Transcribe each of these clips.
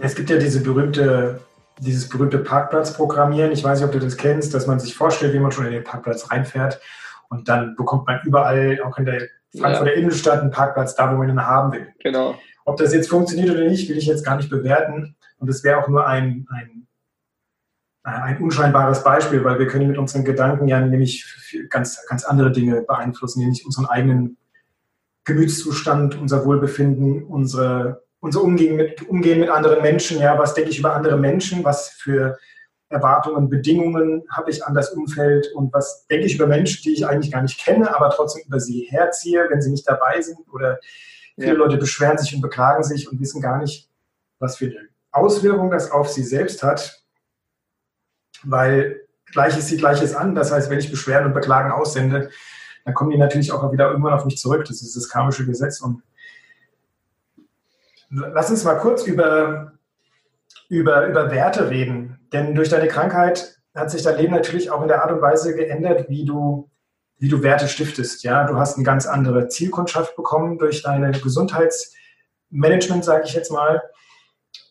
Es gibt ja diese berühmte, dieses berühmte Parkplatzprogrammieren. Ich weiß nicht, ob du das kennst, dass man sich vorstellt, wie man schon in den Parkplatz reinfährt und dann bekommt man überall, auch in der Frankfurter ja. Innenstadt, einen Parkplatz da, wo man ihn haben will. Genau. Ob das jetzt funktioniert oder nicht, will ich jetzt gar nicht bewerten. Und es wäre auch nur ein, ein, ein unscheinbares Beispiel, weil wir können mit unseren Gedanken ja nämlich ganz, ganz andere Dinge beeinflussen, nämlich unseren eigenen Gemütszustand, unser Wohlbefinden, unsere unser Umgehen mit, Umgehen mit anderen Menschen, ja, was denke ich über andere Menschen, was für Erwartungen, Bedingungen habe ich an das Umfeld und was denke ich über Menschen, die ich eigentlich gar nicht kenne, aber trotzdem über sie herziehe, wenn sie nicht dabei sind oder viele ja. Leute beschweren sich und beklagen sich und wissen gar nicht, was für eine Auswirkung das auf sie selbst hat, weil Gleiches sieht Gleiches an. Das heißt, wenn ich Beschwerden und Beklagen aussende, dann kommen die natürlich auch wieder irgendwann auf mich zurück. Das ist das karmische Gesetz und Lass uns mal kurz über, über, über Werte reden. Denn durch deine Krankheit hat sich dein Leben natürlich auch in der Art und Weise geändert, wie du, wie du Werte stiftest. Ja, du hast eine ganz andere Zielkundschaft bekommen durch deine Gesundheitsmanagement, sage ich jetzt mal.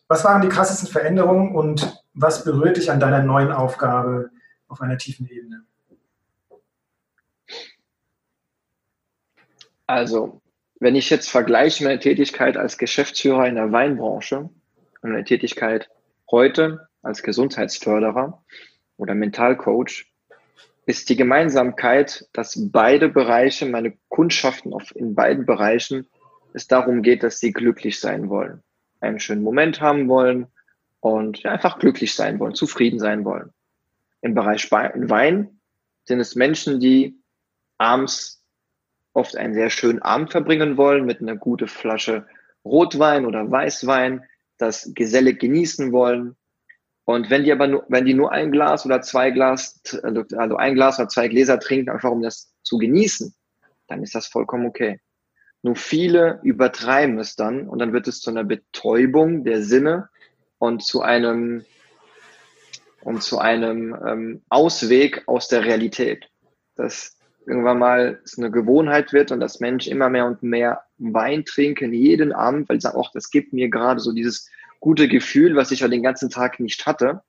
Was waren die krassesten Veränderungen und was berührt dich an deiner neuen Aufgabe auf einer tiefen Ebene? Also, wenn ich jetzt vergleiche meine Tätigkeit als Geschäftsführer in der Weinbranche und meine Tätigkeit heute als Gesundheitsförderer oder Mentalcoach, ist die Gemeinsamkeit, dass beide Bereiche, meine Kundschaften in beiden Bereichen, es darum geht, dass sie glücklich sein wollen, einen schönen Moment haben wollen und einfach glücklich sein wollen, zufrieden sein wollen. Im Bereich Wein sind es Menschen, die abends oft einen sehr schönen Abend verbringen wollen mit einer guten Flasche Rotwein oder Weißwein, das gesellig genießen wollen. Und wenn die aber nur, wenn die nur ein Glas oder zwei Glas, also, ein Glas oder zwei Gläser trinken, einfach um das zu genießen, dann ist das vollkommen okay. Nur viele übertreiben es dann und dann wird es zu einer Betäubung der Sinne und zu einem und zu einem ähm, Ausweg aus der Realität. Das irgendwann mal es eine Gewohnheit wird und dass Menschen immer mehr und mehr Wein trinken jeden Abend, weil sie sagen, ach, das gibt mir gerade so dieses gute Gefühl, was ich ja den ganzen Tag nicht hatte.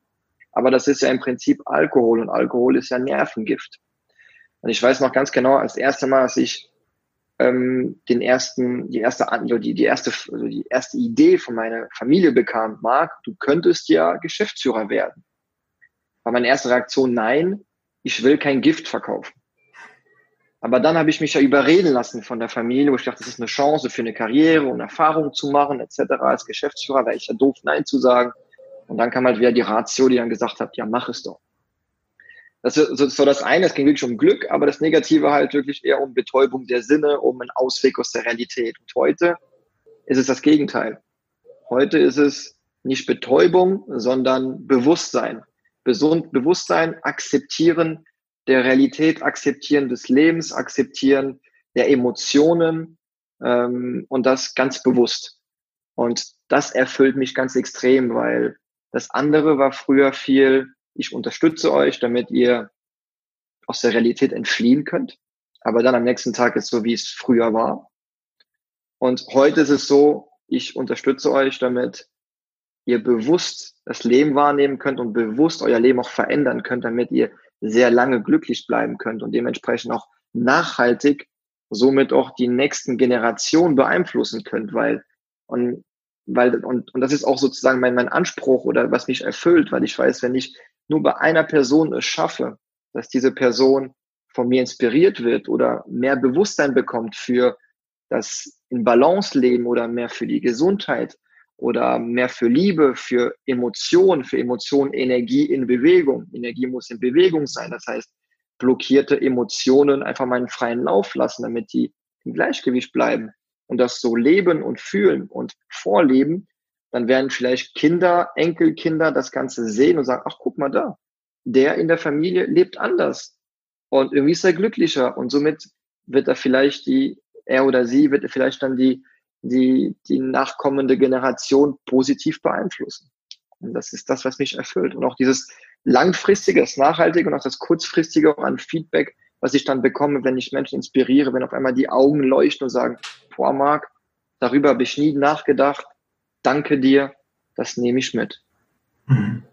Aber das ist ja im Prinzip Alkohol und Alkohol ist ja Nervengift. Und ich weiß noch ganz genau, als erste Mal, als ich ähm, den ersten, die erste, die, die erste, also die erste Idee von meiner Familie bekam, Marc, du könntest ja Geschäftsführer werden. War meine erste Reaktion, nein, ich will kein Gift verkaufen. Aber dann habe ich mich ja überreden lassen von der Familie, wo ich dachte, das ist eine Chance für eine Karriere und Erfahrung zu machen, etc. Als Geschäftsführer wäre ich ja doof, Nein zu sagen. Und dann kam halt wieder die Ratio, die dann gesagt hat, ja, mach es doch. Das ist so das eine, es ging wirklich um Glück, aber das Negative halt wirklich eher um Betäubung der Sinne, um einen Ausweg aus der Realität. Und heute ist es das Gegenteil. Heute ist es nicht Betäubung, sondern Bewusstsein. Bewusstsein, akzeptieren, der Realität akzeptieren, des Lebens akzeptieren, der Emotionen ähm, und das ganz bewusst. Und das erfüllt mich ganz extrem, weil das andere war früher viel, ich unterstütze euch, damit ihr aus der Realität entfliehen könnt. Aber dann am nächsten Tag ist so, wie es früher war. Und heute ist es so, ich unterstütze euch, damit ihr bewusst das Leben wahrnehmen könnt und bewusst euer Leben auch verändern könnt, damit ihr sehr lange glücklich bleiben könnt und dementsprechend auch nachhaltig somit auch die nächsten Generationen beeinflussen könnt, weil und weil und, und das ist auch sozusagen mein, mein Anspruch oder was mich erfüllt, weil ich weiß, wenn ich nur bei einer Person es schaffe, dass diese Person von mir inspiriert wird oder mehr Bewusstsein bekommt für das in Balance leben oder mehr für die Gesundheit oder mehr für Liebe, für Emotionen, für Emotionen, Energie in Bewegung. Energie muss in Bewegung sein. Das heißt, blockierte Emotionen einfach mal einen freien Lauf lassen, damit die im Gleichgewicht bleiben und das so leben und fühlen und vorleben, dann werden vielleicht Kinder, Enkelkinder das Ganze sehen und sagen, ach, guck mal da, der in der Familie lebt anders. Und irgendwie ist er glücklicher. Und somit wird er vielleicht die, er oder sie wird vielleicht dann die, die, die nachkommende Generation positiv beeinflussen. Und das ist das, was mich erfüllt. Und auch dieses langfristige, das nachhaltige und auch das kurzfristige auch an Feedback, was ich dann bekomme, wenn ich Menschen inspiriere, wenn auf einmal die Augen leuchten und sagen, boah, Marc, darüber habe ich nie nachgedacht. Danke dir, das nehme ich mit. Mhm.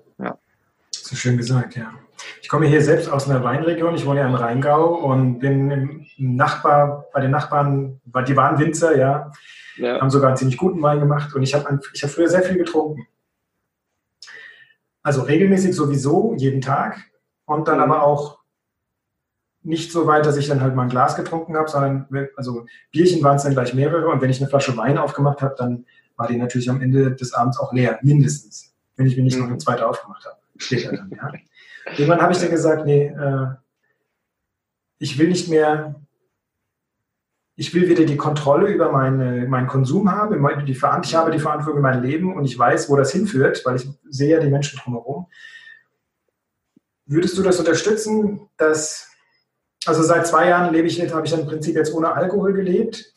So schön gesagt, ja. Ich komme hier selbst aus einer Weinregion. Ich wohne ja im Rheingau und bin im Nachbar, bei den Nachbarn, die waren Winzer, ja, ja. haben sogar einen ziemlich guten Wein gemacht und ich habe ich hab früher sehr viel getrunken. Also regelmäßig sowieso, jeden Tag und dann mhm. aber auch nicht so weit, dass ich dann halt mal ein Glas getrunken habe, sondern also Bierchen waren es dann gleich mehrere und wenn ich eine Flasche Wein aufgemacht habe, dann war die natürlich am Ende des Abends auch leer, mindestens, wenn ich mir nicht mhm. noch eine zweite aufgemacht habe. Später dann, ja. Irgendwann habe ich dann gesagt, nee, äh, ich will nicht mehr, ich will wieder die Kontrolle über meine, meinen Konsum haben, die, ich habe die Verantwortung über mein Leben und ich weiß, wo das hinführt, weil ich sehe ja die Menschen drumherum. Würdest du das unterstützen, dass, also seit zwei Jahren lebe ich, habe ich im Prinzip jetzt ohne Alkohol gelebt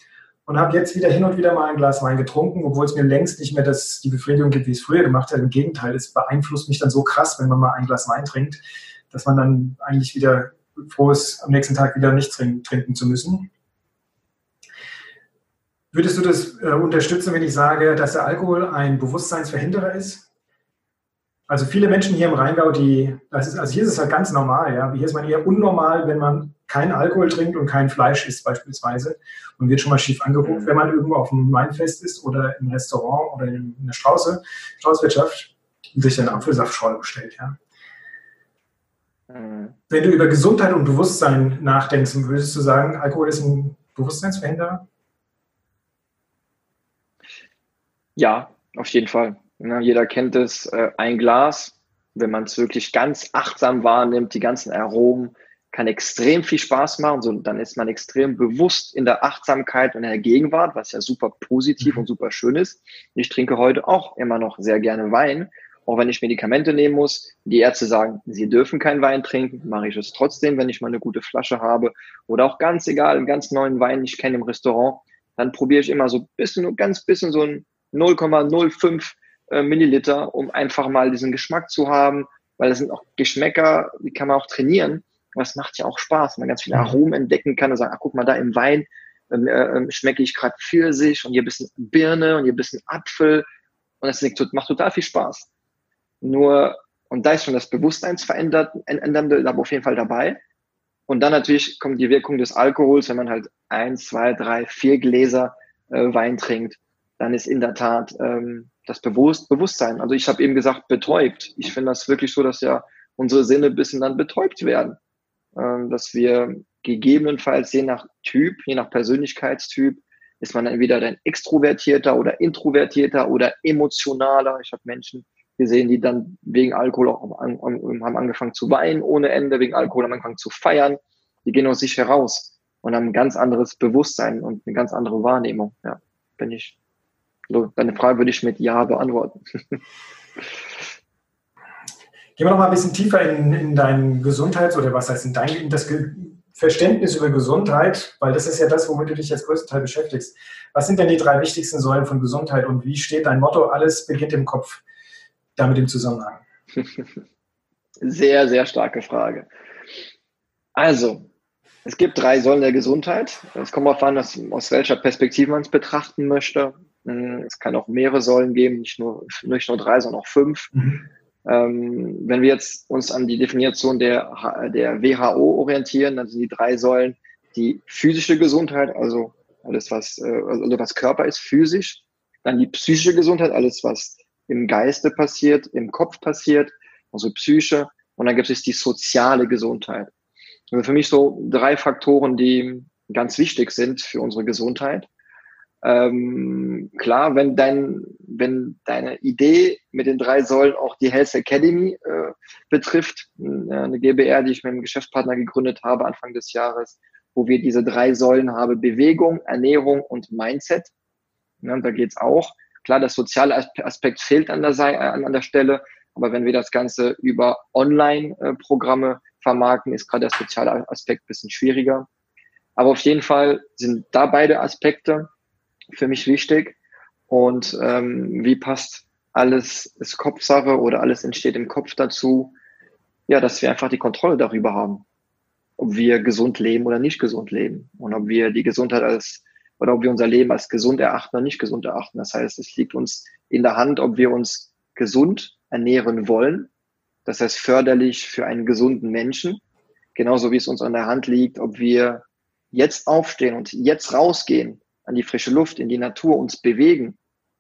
und habe jetzt wieder hin und wieder mal ein Glas Wein getrunken, obwohl es mir längst nicht mehr das, die Befriedigung gibt, wie es früher gemacht hat. Im Gegenteil, es beeinflusst mich dann so krass, wenn man mal ein Glas Wein trinkt, dass man dann eigentlich wieder froh ist, am nächsten Tag wieder nichts trinken zu müssen. Würdest du das äh, unterstützen, wenn ich sage, dass der Alkohol ein Bewusstseinsverhinderer ist? Also viele Menschen hier im Rheingau, die, ist, also hier ist es halt ganz normal, ja. Hier ist man eher unnormal, wenn man kein Alkohol trinkt und kein Fleisch isst beispielsweise und wird schon mal schief angeguckt, mhm. wenn man irgendwo auf einem Weinfest ist oder im Restaurant oder in der Strauße, Straußwirtschaft und sich dann Apfelsaftschorle bestellt, ja. Mhm. Wenn du über Gesundheit und Bewusstsein nachdenkst, würdest du sagen, Alkohol ist ein Bewusstseinsverhinderer? Ja, auf jeden Fall. Ja, jeder kennt es, äh, ein Glas, wenn man es wirklich ganz achtsam wahrnimmt, die ganzen Aromen, kann extrem viel Spaß machen. So, dann ist man extrem bewusst in der Achtsamkeit und in der Gegenwart, was ja super positiv mhm. und super schön ist. Ich trinke heute auch immer noch sehr gerne Wein. Auch wenn ich Medikamente nehmen muss, die Ärzte sagen, sie dürfen keinen Wein trinken, mache ich es trotzdem, wenn ich mal eine gute Flasche habe. Oder auch ganz egal, einen ganz neuen Wein, ich kenne im Restaurant, dann probiere ich immer so ein bisschen, nur ganz bisschen so ein 0,05 äh, Milliliter, um einfach mal diesen Geschmack zu haben, weil das sind auch Geschmäcker, die kann man auch trainieren. Aber es macht ja auch Spaß, wenn man ganz viele Aromen entdecken kann und sagen, ah, guck mal, da im Wein ähm, äh, schmecke ich gerade Pfirsich und hier ein bisschen Birne und hier ein bisschen Apfel. Und das macht total viel Spaß. Nur, und da ist schon das Bewusstseinsverändernde da auf jeden Fall dabei. Und dann natürlich kommt die Wirkung des Alkohols, wenn man halt eins, zwei, drei, vier Gläser äh, Wein trinkt, dann ist in der Tat ähm, das Bewusst Bewusstsein. Also ich habe eben gesagt, betäubt. Ich finde das wirklich so, dass ja unsere Sinne ein bisschen dann betäubt werden. Ähm, dass wir gegebenenfalls je nach Typ, je nach Persönlichkeitstyp, ist man entweder ein extrovertierter oder introvertierter oder emotionaler. Ich habe Menschen gesehen, die dann wegen Alkohol auch haben angefangen zu weinen ohne Ende, wegen Alkohol haben angefangen zu feiern. Die gehen aus sich heraus und haben ein ganz anderes Bewusstsein und eine ganz andere Wahrnehmung. Ja, bin ich. So, deine Frage würde ich mit Ja beantworten. Gehen wir noch mal ein bisschen tiefer in, in dein Gesundheits- oder was heißt in dein in das Verständnis über Gesundheit, weil das ist ja das, womit du dich jetzt größtenteils beschäftigst. Was sind denn die drei wichtigsten Säulen von Gesundheit und wie steht dein Motto? Alles beginnt im Kopf, damit im Zusammenhang. Sehr, sehr starke Frage. Also, es gibt drei Säulen der Gesundheit. Es kommt darauf an, aus welcher Perspektive man es betrachten möchte. Es kann auch mehrere Säulen geben, nicht nur, nicht nur drei, sondern auch fünf. Mhm. Ähm, wenn wir jetzt uns an die Definition der, der WHO orientieren, dann sind die drei Säulen die physische Gesundheit, also alles, was, äh, also was Körper ist, physisch. Dann die psychische Gesundheit, alles, was im Geiste passiert, im Kopf passiert, also Psyche. Und dann gibt es die soziale Gesundheit. Also für mich so drei Faktoren, die ganz wichtig sind für unsere Gesundheit. Ähm, klar, wenn dein, wenn deine Idee mit den drei Säulen auch die Health Academy äh, betrifft, äh, eine GBR, die ich mit einem Geschäftspartner gegründet habe Anfang des Jahres, wo wir diese drei Säulen haben, Bewegung, Ernährung und Mindset. Ja, da geht's auch Klar, der soziale Aspekt fehlt an der, an der Stelle, aber wenn wir das Ganze über Online-Programme vermarkten, ist gerade der soziale Aspekt bisschen schwieriger. Aber auf jeden Fall sind da beide Aspekte für mich wichtig. Und ähm, wie passt alles, ist Kopfsache oder alles entsteht im Kopf dazu? Ja, dass wir einfach die Kontrolle darüber haben, ob wir gesund leben oder nicht gesund leben und ob wir die Gesundheit als oder ob wir unser Leben als gesund erachten oder nicht gesund erachten. Das heißt, es liegt uns in der Hand, ob wir uns gesund ernähren wollen. Das heißt, förderlich für einen gesunden Menschen. Genauso wie es uns an der Hand liegt, ob wir jetzt aufstehen und jetzt rausgehen an die frische Luft, in die Natur, uns bewegen,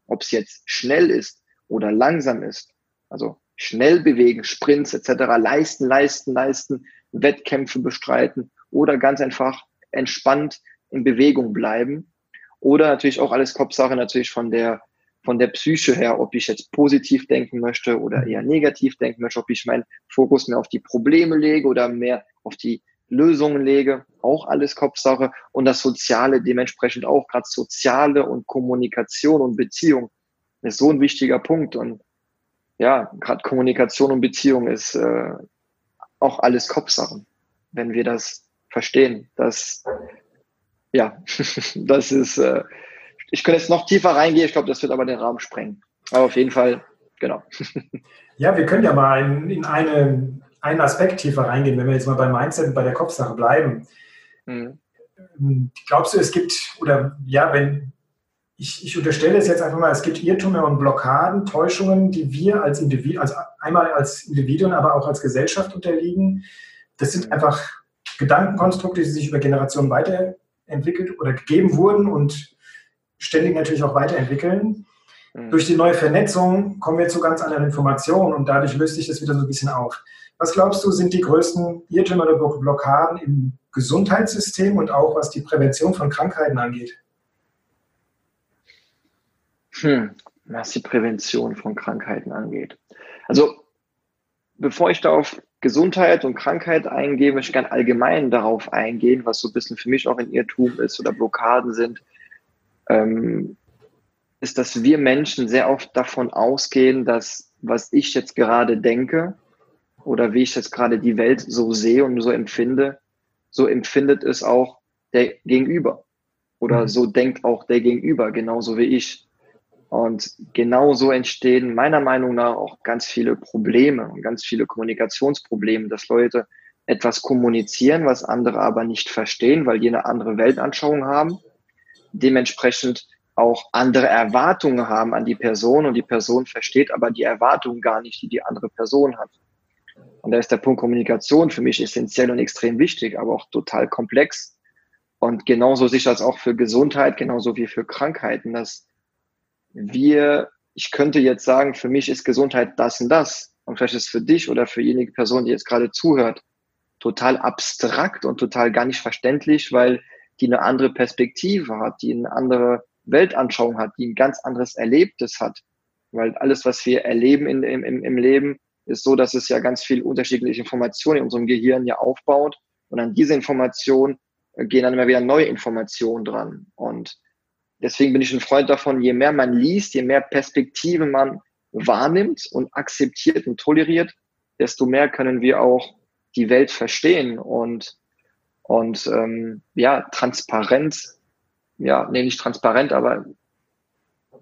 ob es jetzt schnell ist oder langsam ist. Also schnell bewegen, Sprints etc., leisten, leisten, leisten, Wettkämpfe bestreiten oder ganz einfach entspannt in Bewegung bleiben. Oder natürlich auch alles Kopfsache natürlich von der, von der Psyche her, ob ich jetzt positiv denken möchte oder eher negativ denken möchte, ob ich meinen Fokus mehr auf die Probleme lege oder mehr auf die Lösungen lege, auch alles Kopfsache und das Soziale dementsprechend auch, gerade Soziale und Kommunikation und Beziehung ist so ein wichtiger Punkt und ja, gerade Kommunikation und Beziehung ist äh, auch alles Kopfsachen, wenn wir das verstehen, dass ja, das ist, äh, ich könnte jetzt noch tiefer reingehen, ich glaube, das wird aber den Rahmen sprengen. Aber auf jeden Fall, genau. Ja, wir können ja mal in, in eine, einen Aspekt tiefer reingehen, wenn wir jetzt mal beim Mindset und bei der Kopfsache bleiben. Mhm. Glaubst du, es gibt, oder ja, wenn, ich, ich unterstelle es jetzt einfach mal, es gibt Irrtümer und Blockaden, Täuschungen, die wir als Individuen, also einmal als Individuen, aber auch als Gesellschaft unterliegen. Das sind mhm. einfach Gedankenkonstrukte, die sich über Generationen weiter entwickelt oder gegeben wurden und ständig natürlich auch weiterentwickeln. Mhm. Durch die neue Vernetzung kommen wir zu ganz anderen Informationen und dadurch löst sich das wieder so ein bisschen auf. Was glaubst du, sind die größten Irrtümer oder Blockaden im Gesundheitssystem und auch was die Prävention von Krankheiten angeht? Hm, was die Prävention von Krankheiten angeht. Also, bevor ich da auf Gesundheit und Krankheit eingehen, möchte ich gerne allgemein darauf eingehen, was so ein bisschen für mich auch ein Irrtum ist oder Blockaden sind, ähm, ist, dass wir Menschen sehr oft davon ausgehen, dass was ich jetzt gerade denke oder wie ich jetzt gerade die Welt so sehe und so empfinde, so empfindet es auch der Gegenüber. Oder mhm. so denkt auch der Gegenüber, genauso wie ich. Und genauso entstehen meiner Meinung nach auch ganz viele Probleme und ganz viele Kommunikationsprobleme, dass Leute etwas kommunizieren, was andere aber nicht verstehen, weil die eine andere Weltanschauung haben, dementsprechend auch andere Erwartungen haben an die Person und die Person versteht aber die Erwartungen gar nicht, die die andere Person hat. Und da ist der Punkt Kommunikation für mich essentiell und extrem wichtig, aber auch total komplex. Und genauso sicher als auch für Gesundheit, genauso wie für Krankheiten, dass wir, ich könnte jetzt sagen, für mich ist Gesundheit das und das. Und vielleicht ist es für dich oder für jenige Person, die jetzt gerade zuhört, total abstrakt und total gar nicht verständlich, weil die eine andere Perspektive hat, die eine andere Weltanschauung hat, die ein ganz anderes Erlebtes hat. Weil alles, was wir erleben in, im, im Leben, ist so, dass es ja ganz viel unterschiedliche Informationen in unserem Gehirn ja aufbaut. Und an diese Informationen äh, gehen dann immer wieder neue Informationen dran. Und Deswegen bin ich ein Freund davon, je mehr man liest, je mehr Perspektive man wahrnimmt und akzeptiert und toleriert, desto mehr können wir auch die Welt verstehen und, und ähm, ja, transparent, ja, nee, nicht transparent, aber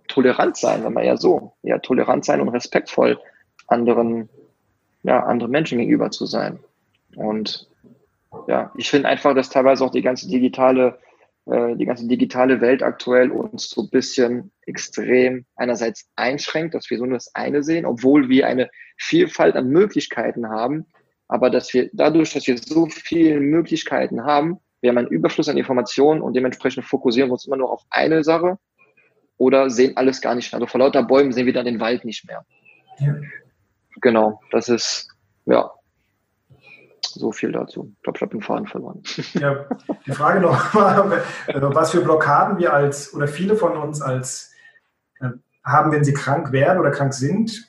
tolerant sein, wenn man ja so, ja, tolerant sein und respektvoll anderen, ja, anderen Menschen gegenüber zu sein. Und ja, ich finde einfach, dass teilweise auch die ganze digitale äh, die ganze digitale Welt aktuell uns so ein bisschen extrem einerseits einschränkt, dass wir so nur das eine sehen, obwohl wir eine Vielfalt an Möglichkeiten haben, aber dass wir dadurch, dass wir so viele Möglichkeiten haben, wir haben einen Überfluss an Informationen und dementsprechend fokussieren wir uns immer nur auf eine Sache oder sehen alles gar nicht mehr. Also vor lauter Bäumen sehen wir dann den Wald nicht mehr. Ja. Genau, das ist, ja, so viel dazu. Ich glaube, ich habe den Faden verloren. Ja, die Frage nochmal, also was für Blockaden wir als, oder viele von uns als äh, haben, wenn sie krank werden oder krank sind.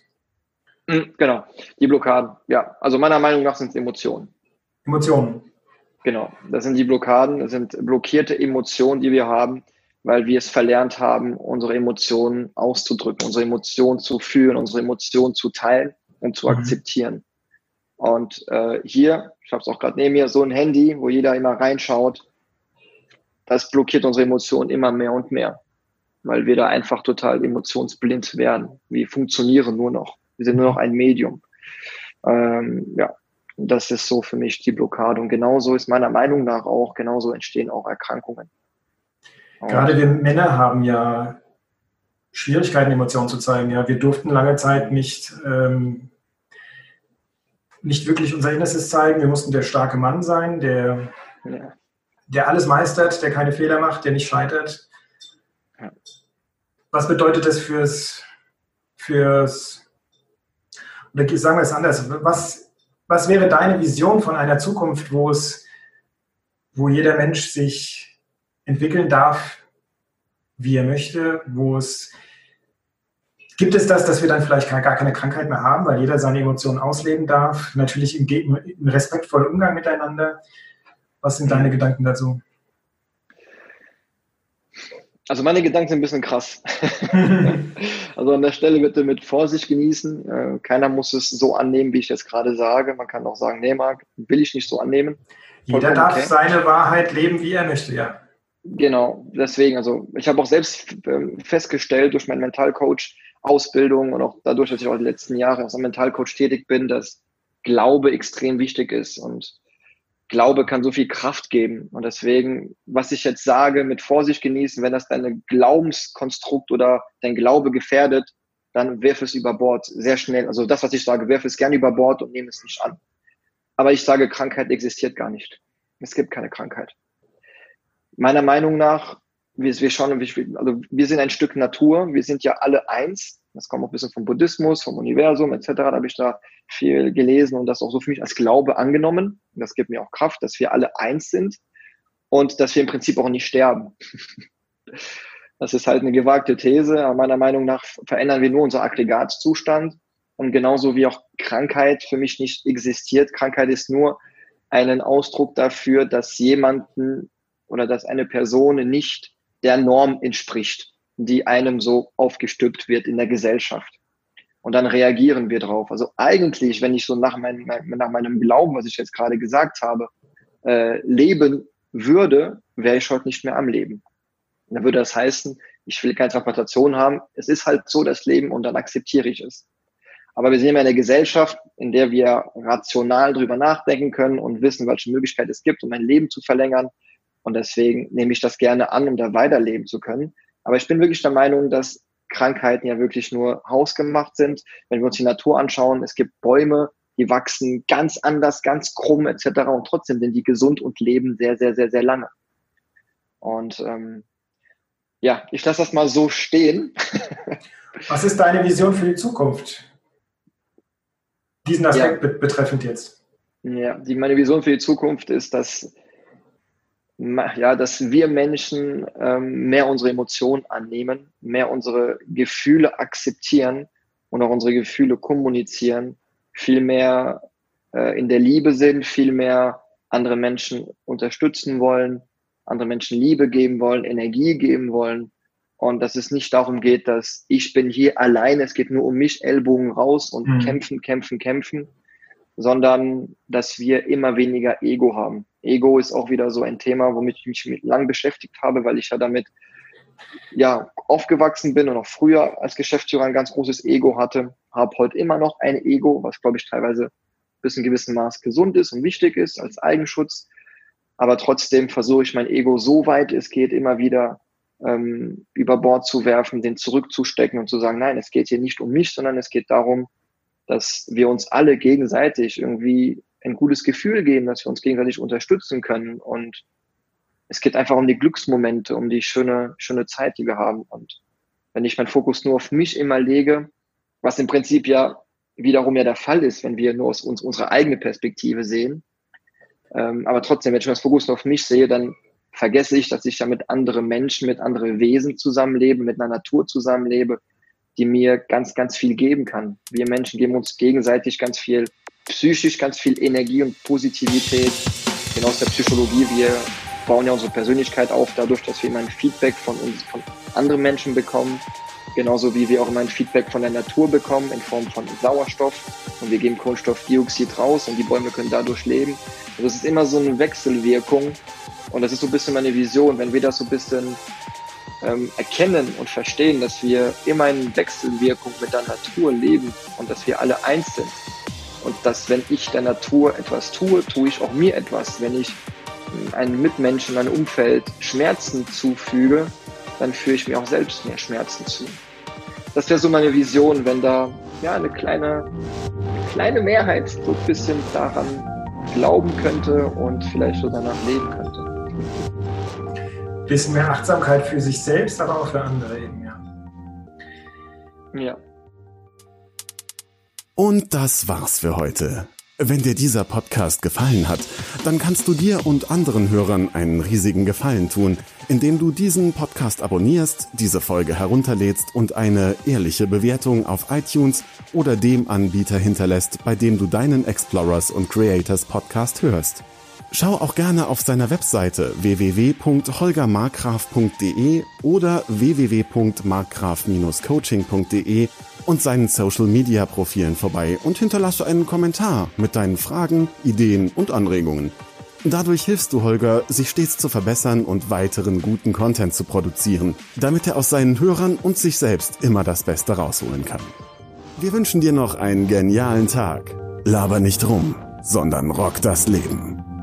Hm, genau, die Blockaden, ja. Also meiner Meinung nach sind es Emotionen. Emotionen. Genau, das sind die Blockaden, das sind blockierte Emotionen, die wir haben, weil wir es verlernt haben, unsere Emotionen auszudrücken, unsere Emotionen zu fühlen, unsere Emotionen zu teilen und zu mhm. akzeptieren. Und äh, hier, ich habe es auch gerade neben mir, so ein Handy, wo jeder immer reinschaut, das blockiert unsere Emotionen immer mehr und mehr, weil wir da einfach total emotionsblind werden. Wir funktionieren nur noch. Wir sind nur noch ein Medium. Ähm, ja, das ist so für mich die Blockade. Und genauso ist meiner Meinung nach auch, genauso entstehen auch Erkrankungen. Gerade wir Männer haben ja Schwierigkeiten, Emotionen zu zeigen. Ja, wir durften lange Zeit nicht, ähm, nicht wirklich unser Innerstes zeigen. Wir mussten der starke Mann sein, der, ja. der alles meistert, der keine Fehler macht, der nicht scheitert. Ja. Was bedeutet das fürs, fürs, oder sagen wir es anders, was, was wäre deine Vision von einer Zukunft, wo es, wo jeder Mensch sich entwickeln darf, wie er möchte, wo es Gibt es das, dass wir dann vielleicht gar keine Krankheit mehr haben, weil jeder seine Emotionen ausleben darf? Natürlich im, im respektvollen Umgang miteinander. Was sind deine Gedanken dazu? Also meine Gedanken sind ein bisschen krass. also an der Stelle bitte mit Vorsicht genießen. Äh, keiner muss es so annehmen, wie ich jetzt gerade sage. Man kann auch sagen, nee, Marc, will ich nicht so annehmen. Jeder darf okay. seine Wahrheit leben, wie er möchte, ja. Genau, deswegen, also ich habe auch selbst ähm, festgestellt durch meinen Mentalcoach Ausbildung und auch dadurch, dass ich auch die letzten Jahre als Mentalcoach tätig bin, dass Glaube extrem wichtig ist und Glaube kann so viel Kraft geben. Und deswegen, was ich jetzt sage, mit Vorsicht genießen, wenn das deine Glaubenskonstrukt oder dein Glaube gefährdet, dann wirf es über Bord sehr schnell. Also das, was ich sage, wirf es gerne über Bord und nehme es nicht an. Aber ich sage, Krankheit existiert gar nicht. Es gibt keine Krankheit meiner Meinung nach, wir, wir schauen, also wir sind ein Stück Natur, wir sind ja alle eins. Das kommt auch ein bisschen vom Buddhismus, vom Universum etc. Da habe ich da viel gelesen und das auch so für mich als Glaube angenommen. Und das gibt mir auch Kraft, dass wir alle eins sind und dass wir im Prinzip auch nicht sterben. Das ist halt eine gewagte These, aber meiner Meinung nach verändern wir nur unser Aggregatzustand. Und genauso wie auch Krankheit für mich nicht existiert. Krankheit ist nur einen Ausdruck dafür, dass jemanden oder dass eine Person nicht der Norm entspricht, die einem so aufgestülpt wird in der Gesellschaft. Und dann reagieren wir drauf. Also eigentlich, wenn ich so nach, mein, nach meinem Glauben, was ich jetzt gerade gesagt habe, äh, leben würde, wäre ich heute nicht mehr am Leben. Dann würde das heißen, ich will keine Transplantation haben. Es ist halt so das Leben und dann akzeptiere ich es. Aber wir sind ja in einer Gesellschaft, in der wir rational drüber nachdenken können und wissen, welche Möglichkeit es gibt, um ein Leben zu verlängern, und deswegen nehme ich das gerne an, um da weiterleben zu können. Aber ich bin wirklich der Meinung, dass Krankheiten ja wirklich nur hausgemacht sind. Wenn wir uns die Natur anschauen, es gibt Bäume, die wachsen ganz anders, ganz krumm etc. Und trotzdem sind die gesund und leben sehr, sehr, sehr, sehr lange. Und ähm, ja, ich lasse das mal so stehen. Was ist deine Vision für die Zukunft? Diesen Aspekt ja. betreffend jetzt. Ja, die, meine Vision für die Zukunft ist, dass ja, dass wir Menschen ähm, mehr unsere Emotionen annehmen, mehr unsere Gefühle akzeptieren und auch unsere Gefühle kommunizieren, viel mehr äh, in der Liebe sind, viel mehr andere Menschen unterstützen wollen, andere Menschen Liebe geben wollen, Energie geben wollen und dass es nicht darum geht, dass ich bin hier alleine, es geht nur um mich, Ellbogen raus und mhm. kämpfen, kämpfen, kämpfen, sondern dass wir immer weniger Ego haben. Ego ist auch wieder so ein Thema, womit ich mich lang beschäftigt habe, weil ich ja damit ja aufgewachsen bin und auch früher als Geschäftsführer ein ganz großes Ego hatte, habe heute immer noch ein Ego, was glaube ich teilweise bis in gewissem Maß gesund ist und wichtig ist als Eigenschutz. Aber trotzdem versuche ich mein Ego so weit es geht immer wieder ähm, über Bord zu werfen, den zurückzustecken und zu sagen, nein, es geht hier nicht um mich, sondern es geht darum, dass wir uns alle gegenseitig irgendwie ein gutes Gefühl geben, dass wir uns gegenseitig unterstützen können. Und es geht einfach um die Glücksmomente, um die schöne, schöne Zeit, die wir haben. Und wenn ich meinen Fokus nur auf mich immer lege, was im Prinzip ja wiederum ja der Fall ist, wenn wir nur aus uns unsere eigene Perspektive sehen. Ähm, aber trotzdem, wenn ich meinen Fokus nur auf mich sehe, dann vergesse ich, dass ich ja mit anderen Menschen, mit anderen Wesen zusammenlebe, mit einer Natur zusammenlebe, die mir ganz, ganz viel geben kann. Wir Menschen geben uns gegenseitig ganz viel, psychisch ganz viel Energie und Positivität. Genau aus der Psychologie, wir bauen ja unsere Persönlichkeit auf, dadurch, dass wir immer ein Feedback von uns, von anderen Menschen bekommen. Genauso wie wir auch immer ein Feedback von der Natur bekommen in Form von Sauerstoff. Und wir geben Kohlenstoffdioxid raus und die Bäume können dadurch leben. Und das ist immer so eine Wechselwirkung. Und das ist so ein bisschen meine Vision, wenn wir das so ein bisschen ähm, erkennen und verstehen, dass wir immer in Wechselwirkung mit der Natur leben und dass wir alle eins sind. Und dass wenn ich der Natur etwas tue, tue ich auch mir etwas. Wenn ich einem Mitmenschen, meinem Umfeld Schmerzen zufüge, dann führe ich mir auch selbst mehr Schmerzen zu. Das wäre so meine Vision, wenn da ja eine kleine, eine kleine Mehrheit so ein bisschen daran glauben könnte und vielleicht so danach leben könnte. Bisschen mehr Achtsamkeit für sich selbst, aber auch für andere eben, ja. Ja. Und das war's für heute. Wenn dir dieser Podcast gefallen hat, dann kannst du dir und anderen Hörern einen riesigen Gefallen tun, indem du diesen Podcast abonnierst, diese Folge herunterlädst und eine ehrliche Bewertung auf iTunes oder dem Anbieter hinterlässt, bei dem du deinen Explorers und Creators Podcast hörst. Schau auch gerne auf seiner Webseite www.holgermarkgraf.de oder www.markgraf-coaching.de und seinen Social Media Profilen vorbei und hinterlasse einen Kommentar mit deinen Fragen, Ideen und Anregungen. Dadurch hilfst du Holger, sich stets zu verbessern und weiteren guten Content zu produzieren, damit er aus seinen Hörern und sich selbst immer das Beste rausholen kann. Wir wünschen dir noch einen genialen Tag. Laber nicht rum, sondern rock das Leben.